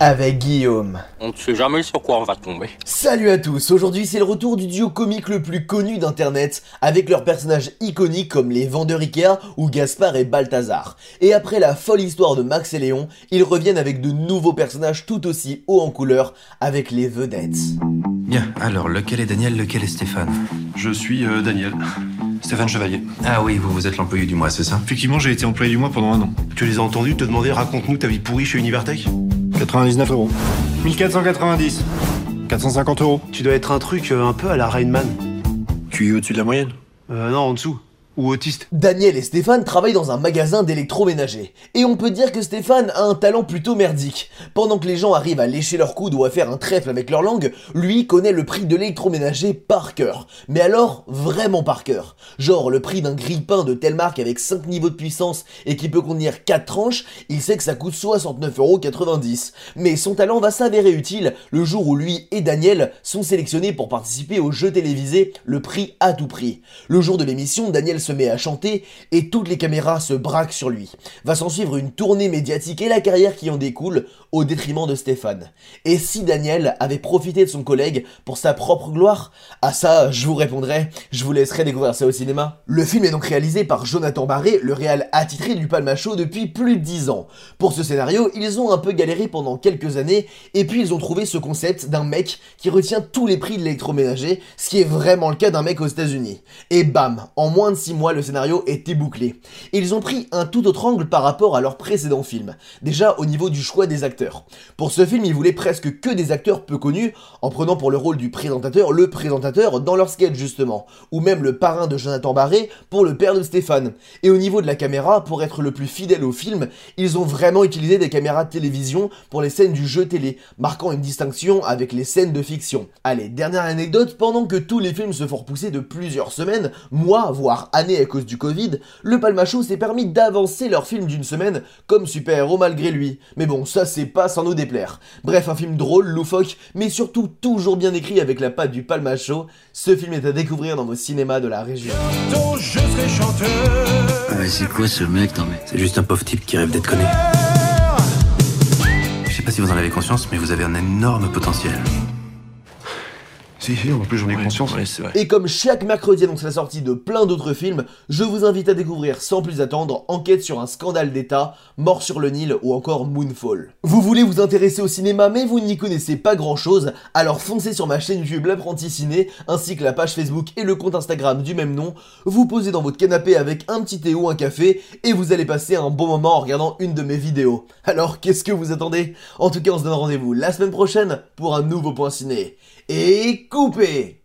avec Guillaume. On ne sait jamais sur quoi on va tomber. Salut à tous, aujourd'hui c'est le retour du duo comique le plus connu d'internet, avec leurs personnages iconiques comme les vendeurs Ikea ou Gaspard et Balthazar. Et après la folle histoire de Max et Léon, ils reviennent avec de nouveaux personnages tout aussi hauts en couleur, avec les vedettes. Bien, alors lequel est Daniel, lequel est Stéphane? Je suis euh, Daniel. Stéphane Chevalier. Ah oui, vous, vous êtes l'employé du mois, c'est ça? Effectivement, j'ai été employé du mois pendant un an. Tu les as entendus te demander raconte-nous ta vie pourrie chez Univertech? 99 euros. 1490. 450 euros. Tu dois être un truc euh, un peu à la Rainman. Tu es au-dessus de la moyenne? Euh, non, en dessous. Daniel et Stéphane travaillent dans un magasin d'électroménager. Et on peut dire que Stéphane a un talent plutôt merdique. Pendant que les gens arrivent à lécher leur coude ou à faire un trèfle avec leur langue, lui connaît le prix de l'électroménager par cœur. Mais alors, vraiment par cœur. Genre le prix d'un grille-pain de telle marque avec 5 niveaux de puissance et qui peut contenir 4 tranches, il sait que ça coûte 69,90€. Mais son talent va s'avérer utile le jour où lui et Daniel sont sélectionnés pour participer au jeu télévisé Le prix à tout prix. Le jour de l'émission, Daniel se met à chanter et toutes les caméras se braquent sur lui. Va s'en suivre une tournée médiatique et la carrière qui en découle au détriment de Stéphane. Et si Daniel avait profité de son collègue pour sa propre gloire À ça, je vous répondrai, je vous laisserai découvrir ça au cinéma. Le film est donc réalisé par Jonathan Barré, le réal attitré du Palma Show depuis plus de 10 ans. Pour ce scénario, ils ont un peu galéré pendant quelques années et puis ils ont trouvé ce concept d'un mec qui retient tous les prix de l'électroménager, ce qui est vraiment le cas d'un mec aux États-Unis. Et bam, en moins de 6 mois, le scénario était bouclé. Ils ont pris un tout autre angle par rapport à leur précédent film. Déjà au niveau du choix des acteurs. Pour ce film, ils voulaient presque que des acteurs peu connus, en prenant pour le rôle du présentateur le présentateur dans leur sketch justement, ou même le parrain de Jonathan Barré pour le père de Stéphane. Et au niveau de la caméra, pour être le plus fidèle au film, ils ont vraiment utilisé des caméras de télévision pour les scènes du jeu télé, marquant une distinction avec les scènes de fiction. Allez, dernière anecdote, pendant que tous les films se font repousser de plusieurs semaines, mois, voire années à cause du Covid, le Palma Show s'est permis d'avancer leur film d'une semaine comme super-héros malgré lui. Mais bon, ça c'est pas sans nous déplaire. Bref, un film drôle, loufoque, mais surtout toujours bien écrit avec la patte du Palma Show. Ce film est à découvrir dans vos cinémas de la région. Ah mais c'est quoi ce mec? Non mais c'est juste un pauvre type qui rêve d'être connu. Je sais pas si vous en avez conscience, mais vous avez un énorme potentiel. Si, si, en plus j'en ai conscience. c'est vrai. Et comme chaque mercredi annonce la sortie de plein d'autres films, je vous invite à découvrir sans plus attendre Enquête sur un scandale d'État, Mort sur le Nil ou encore Moonfall. Vous voulez vous intéresser au cinéma mais vous n'y connaissez pas grand chose, alors foncez sur ma chaîne YouTube L'Apprenti Ciné, ainsi que la page Facebook et le compte Instagram du même nom, vous posez dans votre canapé avec un petit thé ou un café et vous allez passer un bon moment en regardant une de mes vidéos. Alors qu'est-ce que vous attendez? En tout cas on se donne rendez-vous la semaine prochaine pour un nouveau point ciné. Et Desculpe!